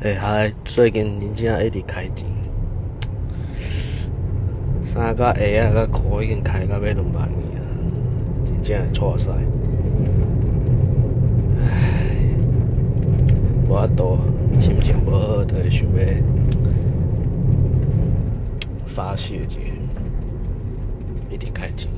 哎、嗨，最近真正一直开钱，衫甲鞋啊甲裤已经开到要两万二啊，真正错晒。唉，无法度，心情无好，就会想要发泄一下，一直开钱。